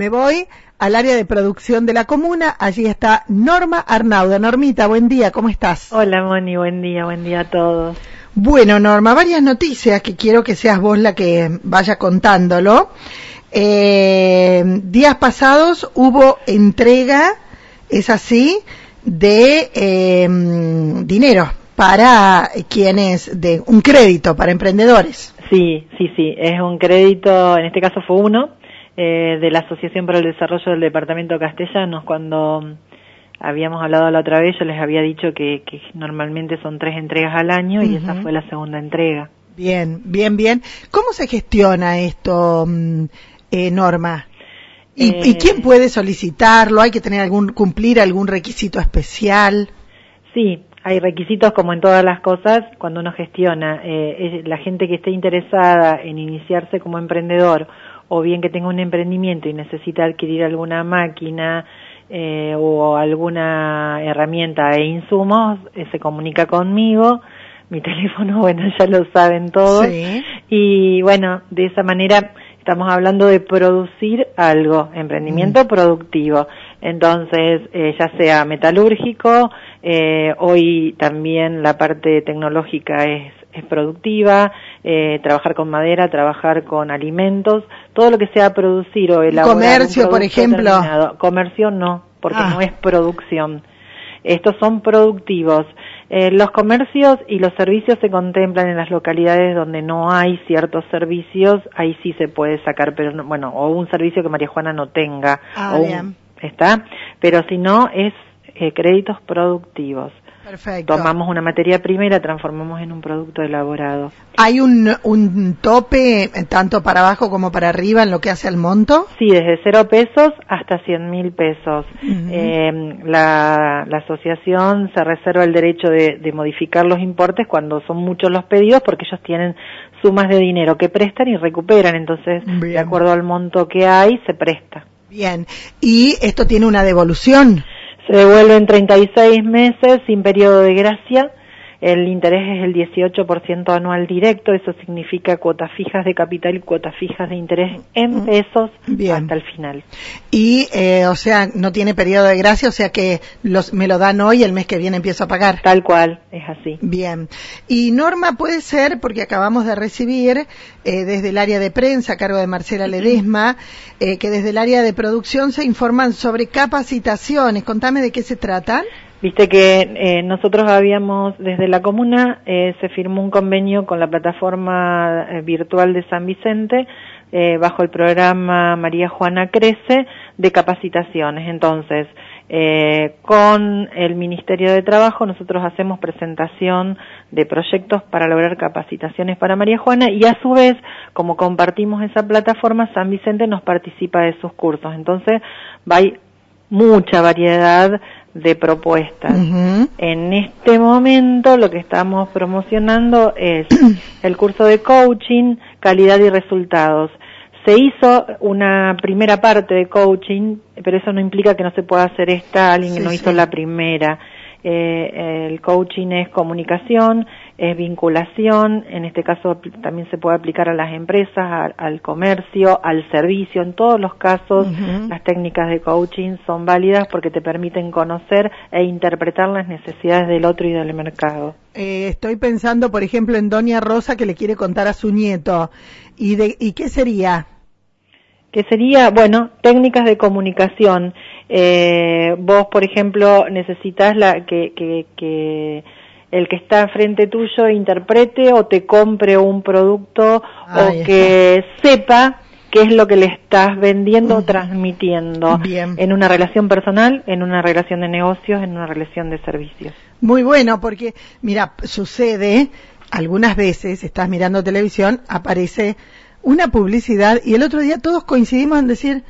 Me voy al área de producción de la comuna. Allí está Norma Arnauda. Normita, buen día, ¿cómo estás? Hola, Moni, buen día, buen día a todos. Bueno, Norma, varias noticias que quiero que seas vos la que vaya contándolo. Eh, días pasados hubo entrega, es así, de eh, dinero para quienes, de un crédito para emprendedores. Sí, sí, sí, es un crédito, en este caso fue uno, eh, de la Asociación para el Desarrollo del Departamento Castellanos. Cuando habíamos hablado la otra vez, yo les había dicho que, que normalmente son tres entregas al año y esa fue la segunda entrega. Bien, bien, bien. ¿Cómo se gestiona esto, mm, eh, Norma? ¿Y, ¿Y, quién puede solicitarlo? ¿Hay que tener algún, cumplir algún requisito especial? Sí, hay requisitos como en todas las cosas cuando uno gestiona. Eh, la gente que esté interesada en iniciarse como emprendedor o bien que tenga un emprendimiento y necesita adquirir alguna máquina eh, o alguna herramienta e insumos, eh, se comunica conmigo. Mi teléfono, bueno, ya lo saben todos. Y bueno, de esa manera estamos hablando de producir algo, emprendimiento mm. productivo. Entonces, eh, ya sea metalúrgico, eh, hoy también la parte tecnológica es productiva, eh, trabajar con madera, trabajar con alimentos, todo lo que sea producir o elaborar. Comercio, por ejemplo. Comercio no, porque ah. no es producción. Estos son productivos. Eh, los comercios y los servicios se contemplan en las localidades donde no hay ciertos servicios, ahí sí se puede sacar, pero bueno, o un servicio que María Juana no tenga, ah, bien ¿está? Pero si no, es eh, créditos productivos. Perfecto. Tomamos una materia prima y la transformamos en un producto elaborado. ¿Hay un, un tope eh, tanto para abajo como para arriba en lo que hace al monto? Sí, desde cero pesos hasta cien mil pesos. eh, la, la, asociación se reserva el derecho de, de, modificar los importes cuando son muchos los pedidos porque ellos tienen sumas de dinero que prestan y recuperan. Entonces, Bien. de acuerdo al monto que hay, se presta. Bien, ¿y esto tiene una devolución? Se devuelve en 36 meses sin periodo de gracia el interés es el 18% anual directo, eso significa cuotas fijas de capital y cuotas fijas de interés en mm. pesos Bien. hasta el final. Y, eh, o sea, no tiene periodo de gracia, o sea que los, me lo dan hoy y el mes que viene empiezo a pagar. Tal cual, es así. Bien. Y Norma puede ser, porque acabamos de recibir eh, desde el área de prensa a cargo de Marcela Ledesma, eh, que desde el área de producción se informan sobre capacitaciones. Contame de qué se tratan. Viste que eh, nosotros habíamos, desde la comuna, eh, se firmó un convenio con la plataforma eh, virtual de San Vicente, eh, bajo el programa María Juana Crece, de capacitaciones. Entonces, eh, con el Ministerio de Trabajo nosotros hacemos presentación de proyectos para lograr capacitaciones para María Juana y a su vez, como compartimos esa plataforma, San Vicente nos participa de sus cursos. Entonces, va mucha variedad de propuestas. Uh -huh. En este momento lo que estamos promocionando es el curso de coaching, calidad y resultados. Se hizo una primera parte de coaching, pero eso no implica que no se pueda hacer esta, alguien sí, no hizo sí. la primera. Eh, el coaching es comunicación, es vinculación, en este caso también se puede aplicar a las empresas, al, al comercio, al servicio, en todos los casos uh -huh. las técnicas de coaching son válidas porque te permiten conocer e interpretar las necesidades del otro y del mercado. Eh, estoy pensando, por ejemplo, en Doña Rosa que le quiere contar a su nieto. ¿Y, de, y qué sería? que sería, bueno, técnicas de comunicación. Eh, vos, por ejemplo, necesitas la, que, que, que el que está frente tuyo interprete o te compre un producto Ahí o que está. sepa qué es lo que le estás vendiendo o transmitiendo Bien. en una relación personal, en una relación de negocios, en una relación de servicios. Muy bueno, porque, mira, sucede, algunas veces estás mirando televisión, aparece una publicidad y el otro día todos coincidimos en decir,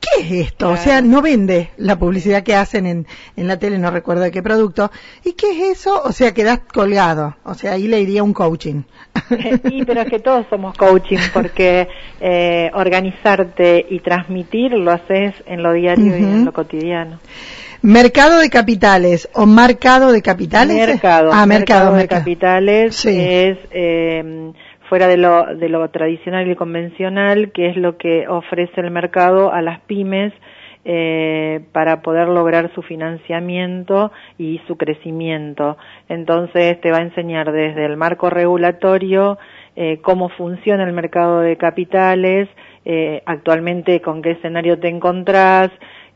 ¿qué es esto? Claro. O sea, no vende la publicidad que hacen en, en la tele, no recuerdo de qué producto. ¿Y qué es eso? O sea, quedas colgado. O sea, ahí le iría un coaching. Sí, pero es que todos somos coaching porque eh, organizarte y transmitir lo haces en lo diario uh -huh. y en lo cotidiano. Mercado de capitales o marcado de capitales. Mercado. Ah, mercado, mercado de mercado. capitales sí. es eh, fuera de lo, de lo tradicional y convencional, que es lo que ofrece el mercado a las pymes eh, para poder lograr su financiamiento y su crecimiento. Entonces te va a enseñar desde el marco regulatorio eh, cómo funciona el mercado de capitales, eh, actualmente con qué escenario te encontrás,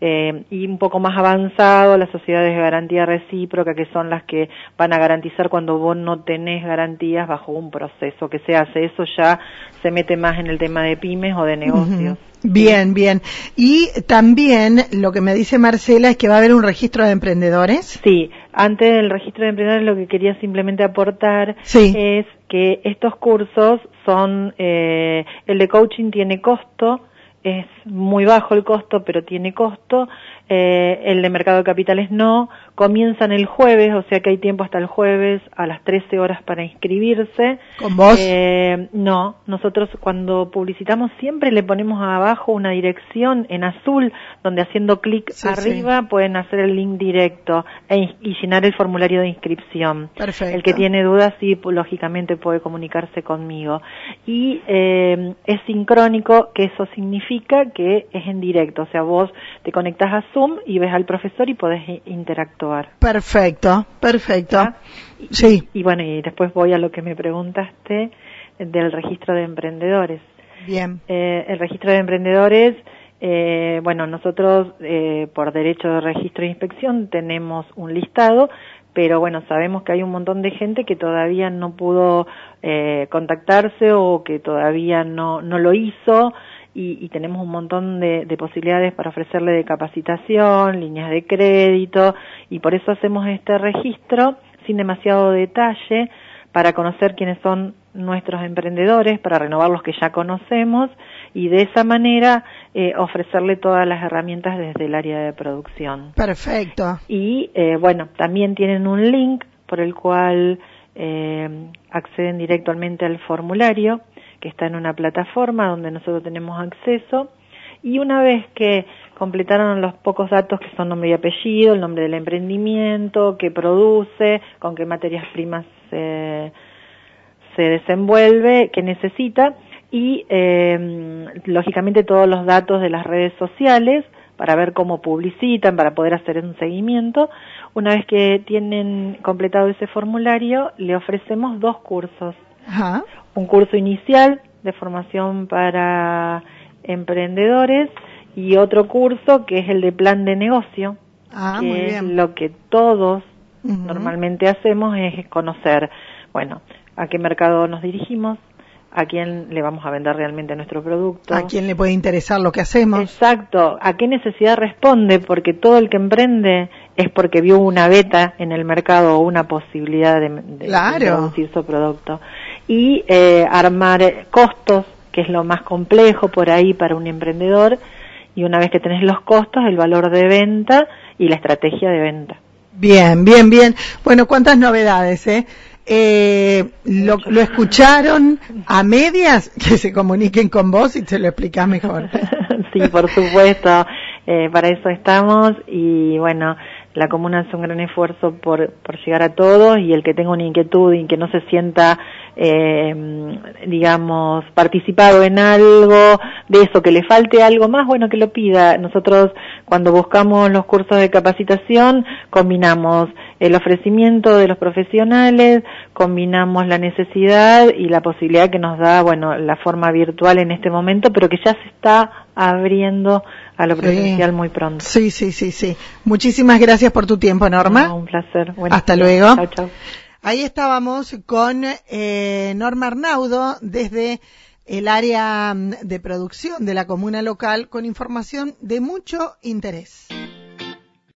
eh, y un poco más avanzado las sociedades de garantía recíproca, que son las que van a garantizar cuando vos no tenés garantías bajo un proceso que se hace. Eso ya se mete más en el tema de pymes o de negocios. Bien, bien. Y también lo que me dice Marcela es que va a haber un registro de emprendedores. Sí, antes del registro de emprendedores lo que quería simplemente aportar es que estos cursos son, eh, el de coaching tiene costo, es muy bajo el costo, pero tiene costo. Eh, el de mercado de capitales no. Comienzan el jueves, o sea que hay tiempo hasta el jueves a las 13 horas para inscribirse. ¿Con vos? Eh, no, nosotros cuando publicitamos siempre le ponemos abajo una dirección en azul, donde haciendo clic arriba pueden hacer el link directo e y llenar el formulario de inscripción. Perfecto. El que tiene dudas, sí, lógicamente puede comunicarse conmigo. Y eh, es sincrónico, que eso significa que es en directo, o sea, vos te conectas a Zoom y ves al profesor y podés interactuar. Perfecto, perfecto. Sí. Y, bueno, y después voy a lo que me preguntaste del registro de emprendedores. Bien. Eh, el registro de emprendedores, eh, bueno, nosotros eh, por derecho de registro e inspección tenemos un listado, pero bueno, sabemos que hay un montón de gente que todavía no pudo eh, contactarse o que todavía no, no lo hizo y, tenemos un montón de, posibilidades para ofrecerle de capacitación, líneas de crédito y por eso hacemos este registro sin demasiado detalle para conocer quiénes son nuestros emprendedores, para renovar los que ya conocemos y de esa manera eh, ofrecerle todas las herramientas desde el área de producción. Perfecto. Y eh, bueno, también tienen un link por el cual eh, acceden directamente al formulario que está en una plataforma donde nosotros tenemos acceso y una vez que completaron los pocos datos que son nombre y apellido, el nombre del emprendimiento, qué produce, con qué materias primas se, se desenvuelve, qué necesita y eh, lógicamente todos los datos de las redes sociales para ver cómo publicitan, para poder hacer un seguimiento. Una vez que tienen completado ese formulario, le ofrecemos dos cursos. Ajá. Un curso inicial de formación para emprendedores y otro curso que es el de plan de negocio, ah, que es lo que todos normalmente hacemos es conocer, bueno, a qué mercado nos dirigimos, a quién le vamos a vender realmente nuestro producto. A quién le puede interesar lo que hacemos. Exacto, a qué necesidad responde, porque todo el que emprende es porque vio una beta en el mercado o una posibilidad de, de, producir su producto. Y eh, armar costos, que es lo más complejo por ahí para un emprendedor, y una vez que tenés los costos, el valor de venta y la estrategia de venta. Bien, bien, bien. Bueno, cuántas novedades, ¿eh? Eh, lo, lo, escucharon a medias, que se comuniquen con vos y te lo explicas mejor. sí, por supuesto, eh, para eso estamos y bueno, la comuna hace un gran esfuerzo por, por llegar a todos y el que tenga una inquietud y que no se sienta, eh, digamos, participado en algo, de eso, que le falte algo más, bueno, que lo pida. Nosotros cuando buscamos los cursos de capacitación combinamos el ofrecimiento de los profesionales, combinamos la necesidad y la posibilidad que nos da, bueno, la forma virtual en este momento, pero que ya se está abriendo a lo presencial muy pronto. Sí, sí, sí, sí. Muchísimas gracias por tu tiempo, Norma. un placer. Hasta luego. Chau, chau. Ahí estábamos con eh, Norma Arnaudo desde el área mm, de producción de la comuna local con información de mucho interés.